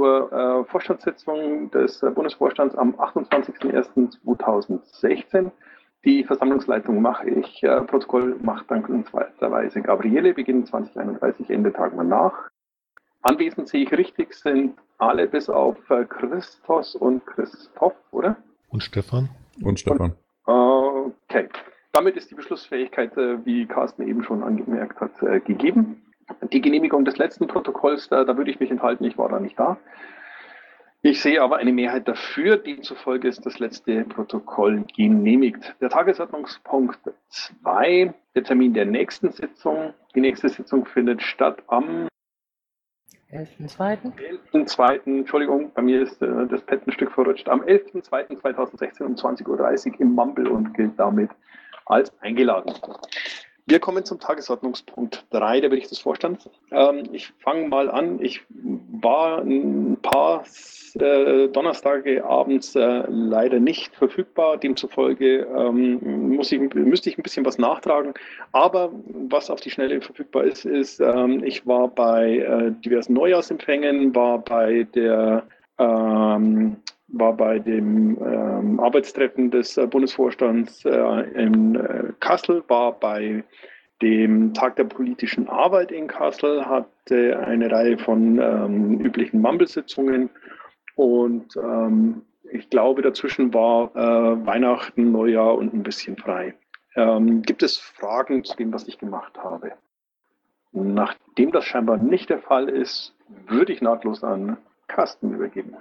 zur äh, Vorstandssitzung des äh, Bundesvorstands am 28.01.2016. Die Versammlungsleitung mache ich, äh, Protokoll macht dankenswerterweise Gabriele, Beginn 2031, Ende Tag mal nach. Anwesend sehe ich richtig, sind alle bis auf äh, Christos und Christoph, oder? Und Stefan. Und Stefan. Und, okay. Damit ist die Beschlussfähigkeit, äh, wie Carsten eben schon angemerkt hat, äh, gegeben. Die Genehmigung des letzten Protokolls, da, da würde ich mich enthalten, ich war da nicht da. Ich sehe aber eine Mehrheit dafür, demzufolge ist das letzte Protokoll genehmigt. Der Tagesordnungspunkt 2, der Termin der nächsten Sitzung. Die nächste Sitzung findet statt am 11.2. 11.2. Entschuldigung, bei mir ist äh, das Pad ein Stück verrutscht. Am 11.2.2016 um 20.30 Uhr im Mumble und gilt damit als eingeladen. Wir kommen zum Tagesordnungspunkt 3, der Bericht des Vorstands. Ähm, ich fange mal an. Ich war ein paar äh, Donnerstage abends äh, leider nicht verfügbar. Demzufolge ähm, muss ich, müsste ich ein bisschen was nachtragen. Aber was auf die Schnelle verfügbar ist, ist, ähm, ich war bei äh, diversen Neujahrsempfängen, war bei der ähm, war bei dem ähm, Arbeitstreffen des äh, Bundesvorstands äh, in äh, Kassel, war bei dem Tag der politischen Arbeit in Kassel, hatte eine Reihe von ähm, üblichen Mumble-Sitzungen und ähm, ich glaube, dazwischen war äh, Weihnachten, Neujahr und ein bisschen frei. Ähm, gibt es Fragen zu dem, was ich gemacht habe? Nachdem das scheinbar nicht der Fall ist, würde ich nahtlos an Carsten übergeben.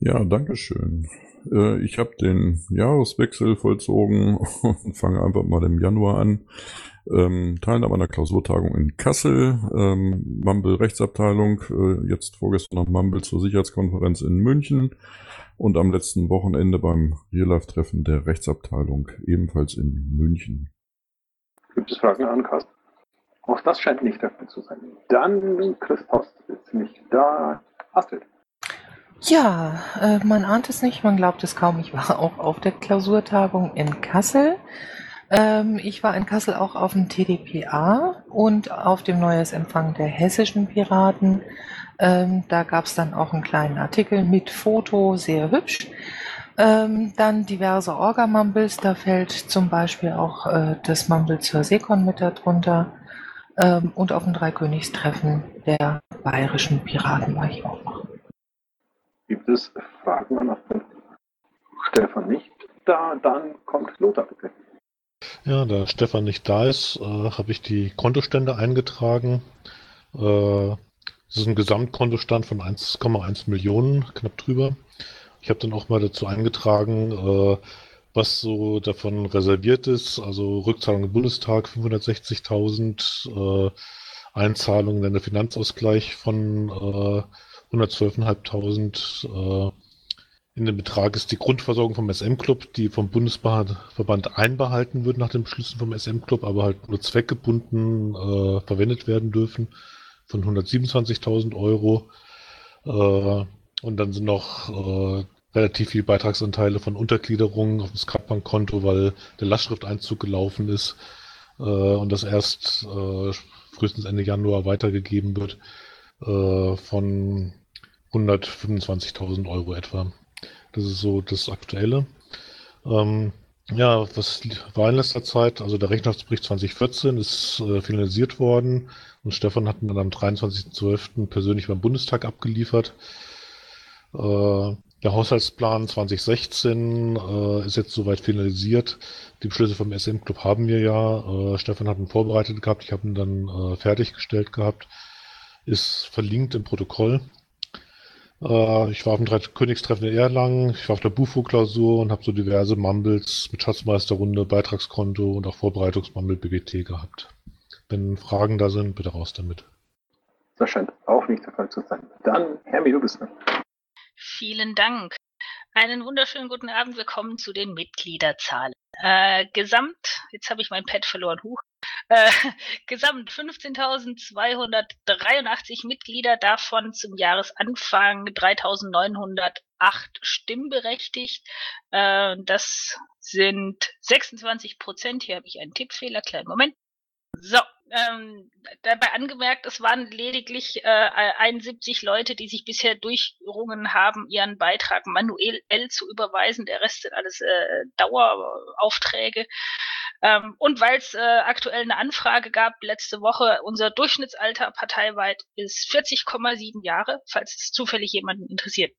Ja, danke schön. Äh, ich habe den Jahreswechsel vollzogen und fange einfach mal im Januar an. Ähm, Teilnahme an der Klausurtagung in Kassel, ähm, Mumble Rechtsabteilung, äh, jetzt vorgestern noch Mumble zur Sicherheitskonferenz in München und am letzten Wochenende beim Real-Life-Treffen der Rechtsabteilung, ebenfalls in München. Gibt es Fragen an Carsten? Auch das scheint nicht der Fall zu sein. Dann Christoph ist nicht da. Astrid. Ja, äh, man ahnt es nicht, man glaubt es kaum. Ich war auch auf der Klausurtagung in Kassel. Ähm, ich war in Kassel auch auf dem TDPA und auf dem Neujahrsempfang der hessischen Piraten. Ähm, da gab es dann auch einen kleinen Artikel mit Foto, sehr hübsch. Ähm, dann diverse Orga-Mumbles, da fällt zum Beispiel auch äh, das Mumble zur Seekon mit darunter. Ähm, und auf dem Dreikönigstreffen der bayerischen Piraten war ich auch. Gibt es Fragen an Stefan nicht? Da, dann kommt Lothar bitte. Ja, da Stefan nicht da ist, äh, habe ich die Kontostände eingetragen. Äh, das ist ein Gesamtkontostand von 1,1 Millionen, knapp drüber. Ich habe dann auch mal dazu eingetragen, äh, was so davon reserviert ist. Also Rückzahlung im Bundestag 560.000, äh, Einzahlungen in der Finanzausgleich von äh, 112.500 äh, in dem Betrag ist die Grundversorgung vom SM-Club, die vom Bundesverband einbehalten wird nach den Beschlüssen vom SM-Club, aber halt nur zweckgebunden äh, verwendet werden dürfen, von 127.000 Euro. Äh, und dann sind noch äh, relativ viele Beitragsanteile von Untergliederungen auf dem Skatbankkonto, weil der Lastschrifteinzug gelaufen ist äh, und das erst äh, frühestens Ende Januar weitergegeben wird äh, von 125.000 Euro etwa. Das ist so das Aktuelle. Ähm, ja, was war in letzter Zeit? Also der Rechnungsbericht 2014 ist äh, finalisiert worden und Stefan hat ihn dann am 23.12. persönlich beim Bundestag abgeliefert. Äh, der Haushaltsplan 2016 äh, ist jetzt soweit finalisiert. Die Beschlüsse vom SM-Club haben wir ja. Äh, Stefan hat ihn vorbereitet gehabt, ich habe ihn dann äh, fertiggestellt gehabt ist verlinkt im Protokoll. Äh, ich war auf dem Dreikönigstreffen in Erlangen, ich war auf der Bufo-Klausur und habe so diverse Mumbles mit Schatzmeisterrunde, Beitragskonto und auch Vorbereitungsmumble BBT gehabt. Wenn Fragen da sind, bitte raus damit. Das scheint auch nicht der Fall zu sein. Dann, Hermi, du bist dran. Vielen Dank. Einen wunderschönen guten Abend. Willkommen zu den Mitgliederzahlen. Äh, gesamt, jetzt habe ich mein Pad verloren. Huch. Äh, gesamt 15.283 Mitglieder, davon zum Jahresanfang 3.908 stimmberechtigt. Äh, das sind 26 Prozent. Hier habe ich einen Tippfehler. Kleinen Moment. So, Ähm, dabei angemerkt, es waren lediglich äh, 71 Leute, die sich bisher durchgerungen haben, ihren Beitrag manuell zu überweisen. Der Rest sind alles äh, Daueraufträge. Ähm, und weil es äh, aktuell eine Anfrage gab letzte Woche, unser Durchschnittsalter parteiweit ist 40,7 Jahre, falls es zufällig jemanden interessiert.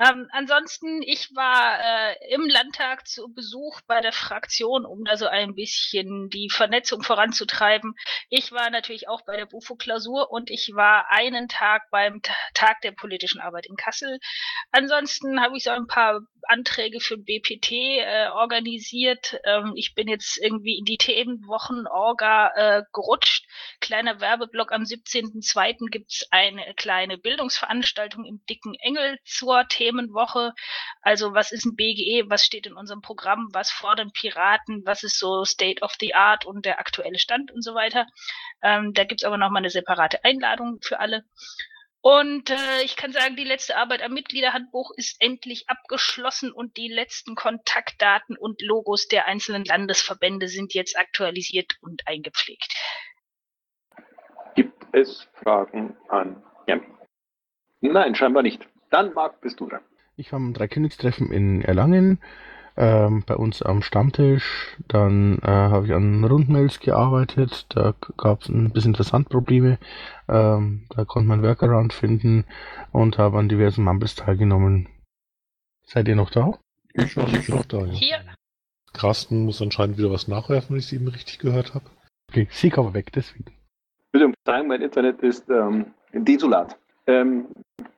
Ähm, ansonsten, ich war äh, im Landtag zu Besuch bei der Fraktion, um da so ein bisschen die Vernetzung voranzutreiben. Ich war natürlich auch bei der Bufo-Klausur und ich war einen Tag beim Tag der politischen Arbeit in Kassel. Ansonsten habe ich so ein paar Anträge für BPT äh, organisiert. Ähm, ich bin jetzt irgendwie in die Themenwochen-Orga äh, gerutscht. Kleiner Werbeblock am 17.02. gibt's eine kleine Bildungsveranstaltung im Dicken Engel zur Themenwoche. Also was ist ein BGE, was steht in unserem Programm, was fordern Piraten, was ist so State of the Art und der aktuelle Stand und so weiter. Ähm, da gibt's aber nochmal eine separate Einladung für alle. Und äh, ich kann sagen, die letzte Arbeit am Mitgliederhandbuch ist endlich abgeschlossen und die letzten Kontaktdaten und Logos der einzelnen Landesverbände sind jetzt aktualisiert und eingepflegt. Gibt es Fragen an Jami? Nein, scheinbar nicht. Dann, Marc, bist du dran. Ich war am Dreikönigstreffen in Erlangen ähm, bei uns am Stammtisch. Dann äh, habe ich an Rundmails gearbeitet. Da gab es ein bisschen Versandprobleme. Ähm, da konnte man Workaround finden und habe an diversen Mumbles teilgenommen. Seid ihr noch da? Ich bin ich noch da, ja. Hier. Carsten muss anscheinend wieder was nachwerfen, wenn ich es eben richtig gehört habe. Okay, sie aber weg, deswegen. Bitte um Verzeihung, mein Internet ist ähm, desolat. Ähm,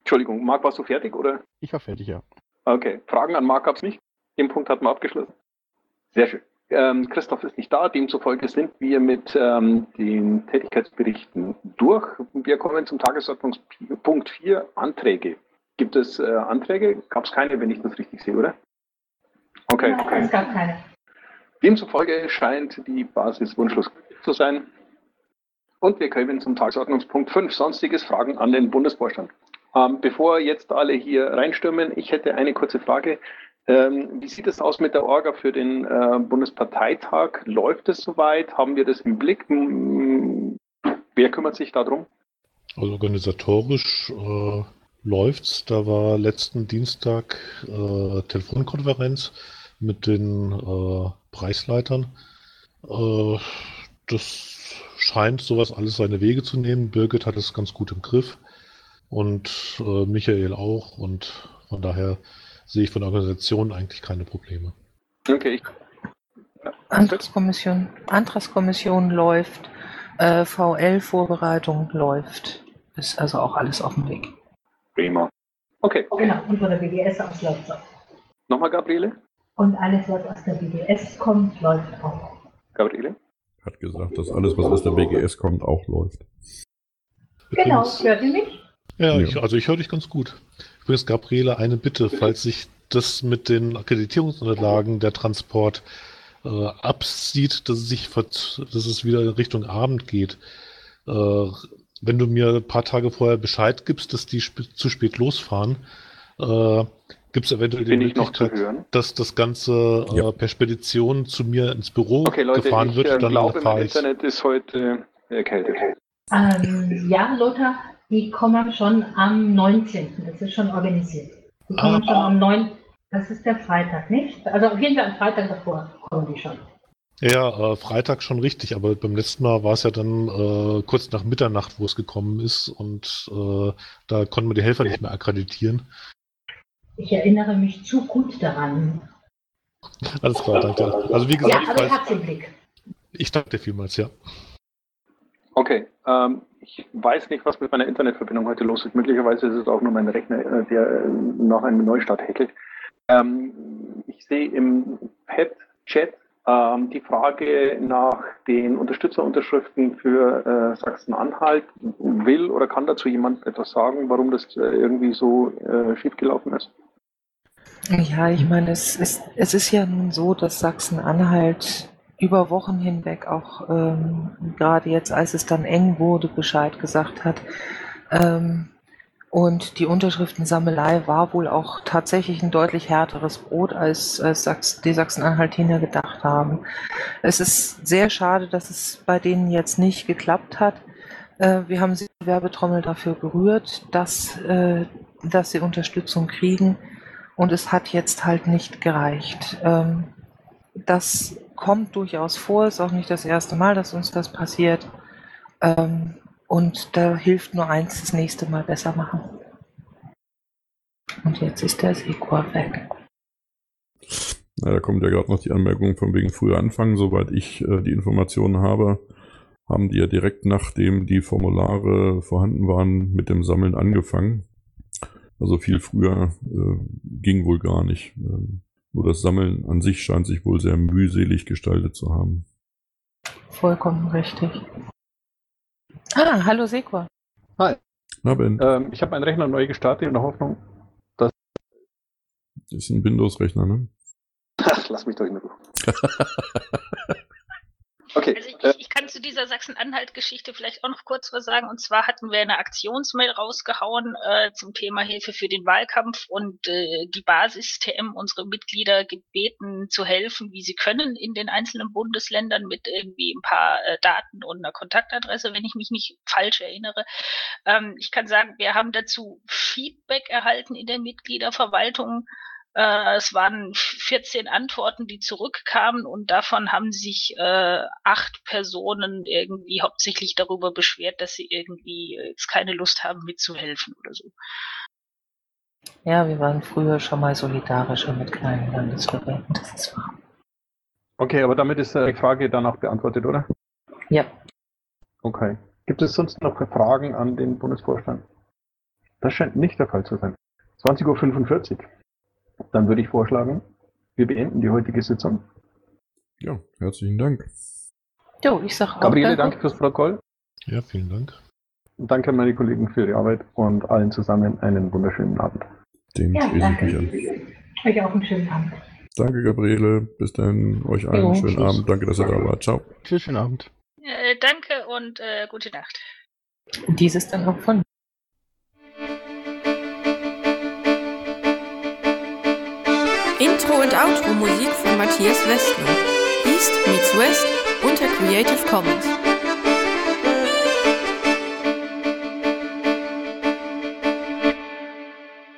Entschuldigung, Marc, warst du fertig oder? Ich war fertig, ja. Okay, Fragen an Marc gab es nicht? Den Punkt hatten wir abgeschlossen. Sehr schön. Ähm, Christoph ist nicht da, demzufolge sind wir mit ähm, den Tätigkeitsberichten durch. Wir kommen zum Tagesordnungspunkt 4, Anträge. Gibt es äh, Anträge? Gab es keine, wenn ich das richtig sehe, oder? Okay, okay. Es gab keine. Demzufolge scheint die Basis wunschlos zu sein. Und wir kommen zum Tagesordnungspunkt 5, sonstiges Fragen an den Bundesvorstand. Ähm, bevor jetzt alle hier reinstürmen, ich hätte eine kurze Frage. Ähm, wie sieht es aus mit der Orga für den äh, Bundesparteitag? Läuft es soweit? Haben wir das im Blick? Hm, wer kümmert sich darum? Also organisatorisch äh, läuft's. Da war letzten Dienstag äh, Telefonkonferenz mit den äh, Preisleitern. Äh, das scheint sowas alles seine Wege zu nehmen. Birgit hat es ganz gut im Griff und äh, Michael auch und von daher sehe ich von der Organisation eigentlich keine Probleme. Okay, Antragskommission, Antragskommission läuft, äh, VL-Vorbereitung läuft. Ist also auch alles auf dem Weg. prima. Okay, Genau, und von der BDS aus läuft es auch. nochmal Gabriele? Und alles, was aus der BDS kommt, läuft auch. Gabriele? Hat gesagt, dass alles, was aus der BGS kommt, auch läuft. Genau, hört ihr mich? Ja, Ja. Ich, also ich höre dich ganz gut. Übrigens, Gabriele, eine Bitte, falls sich das mit den Akkreditierungsunterlagen der Transport äh, absieht, dass es sich dass es wieder in Richtung Abend geht. Äh, wenn du mir ein paar Tage vorher Bescheid gibst, dass die sp zu spät losfahren, äh, gibt es eventuell die Bin zu Möglichkeit, hören? dass das Ganze äh, Ja. per Spedition zu mir ins Büro Okay, Leute, gefahren ich wird, äh, dann glaube, mein. Internet ist heute erkältet. Ähm, ja, Lothar, die kommen schon am 19. Das ist schon organisiert. Die kommen Ah. schon am 9. Das ist der Freitag, nicht? Also auf jeden Fall am Freitag davor kommen die schon. Ja, äh, Freitag schon richtig, aber beim letzten Mal war es ja dann äh, kurz nach Mitternacht, wo es gekommen ist und äh, da konnten wir die Helfer nicht mehr akkreditieren. Ich erinnere mich zu gut daran. Alles klar, danke. Also wie Ja, gesagt, aber ich falls, hab's im Blick. ich danke dir vielmals, ja. Okay, ähm, ich weiß nicht, was mit meiner Internetverbindung heute los ist. Möglicherweise ist es auch nur mein Rechner, äh, der äh, nach einem Neustart hackelt. Ähm, ich sehe im Pet-Chat ähm, die Frage nach den Unterstützerunterschriften für äh, Sachsen-Anhalt. Will oder kann dazu jemand etwas sagen, warum das äh, irgendwie so äh, schiefgelaufen ist? Ja, ich meine, es ist, es ist ja nun so, dass Sachsen-Anhalt über Wochen hinweg auch ähm, gerade jetzt, als es dann eng wurde, Bescheid gesagt hat. Ähm, Und die Unterschriftensammelei war wohl auch tatsächlich ein deutlich härteres Brot, als, als Sachs, die Sachsen-Anhaltiner gedacht haben. Es ist sehr schade, dass es bei denen jetzt nicht geklappt hat. Äh, wir haben sie die Werbetrommel dafür gerührt, dass, äh, dass sie Unterstützung kriegen. Und es hat jetzt halt nicht gereicht. Ähm, das kommt durchaus vor, ist auch nicht das erste Mal, dass uns das passiert. Ähm, und da hilft nur eins, das nächste Mal besser machen. Und jetzt ist der Sekor weg. Na, da kommt ja gerade noch die Anmerkung von wegen früher anfangen. Soweit ich äh, die Informationen habe, haben die ja direkt nachdem die Formulare vorhanden waren, mit dem Sammeln angefangen. Also viel früher äh, ging wohl gar nicht. Ähm, nur das Sammeln an sich scheint sich wohl sehr mühselig gestaltet zu haben. Vollkommen richtig. Ah, hallo Sekor. Hi. Na Ben, Ähm, ich habe meinen Rechner neu gestartet in der Hoffnung. das ist ein Windows-Rechner, ne? Ach, lass mich doch in Ruhe. Okay. Also ich, äh, ich kann zu dieser Sachsen-Anhalt-Geschichte vielleicht auch noch kurz was sagen. Und zwar hatten wir eine Aktionsmail rausgehauen äh, zum Thema Hilfe für den Wahlkampf und äh, die Basis-TM, unsere Mitglieder gebeten zu helfen, wie sie können in den einzelnen Bundesländern mit irgendwie ein paar äh, Daten und einer Kontaktadresse, wenn ich mich nicht falsch erinnere. Ähm, ich kann sagen, wir haben dazu Feedback erhalten in der Mitgliederverwaltung. Äh, es waren 14 Antworten, die zurückkamen und davon haben sich äh, acht Personen irgendwie hauptsächlich darüber beschwert, dass sie irgendwie jetzt keine Lust haben mitzuhelfen oder so. Ja, wir waren früher schon mal solidarischer mit kleinen Landesverbänden, das ist wahr. okay, aber damit ist äh, die Frage dann auch beantwortet, oder? Ja, Okay. Gibt es sonst noch Fragen an den Bundesvorstand? Das scheint nicht der Fall zu sein. 20.45 Uhr. Dann würde ich vorschlagen, wir beenden die heutige Sitzung. Ja, herzlichen Dank. jo, ich sag auch Gabriele, danke fürs Protokoll. Ja, vielen Dank. Und danke an meine Kollegen für ihre Arbeit und allen zusammen einen wunderschönen Abend. Dem Ja, ich danke. mich an. Euch auch einen schönen Abend. Danke, Gabriele. Bis dann. Euch allen einen Jo, schönen tschüss. Abend. Danke, dass ihr da wart. Ciao. Tschüss, schönen Abend. Äh, danke und äh, gute Nacht. Dieses dann auch von Intro und Outro Musik von Matthias Westner. East meets West unter Creative Commons.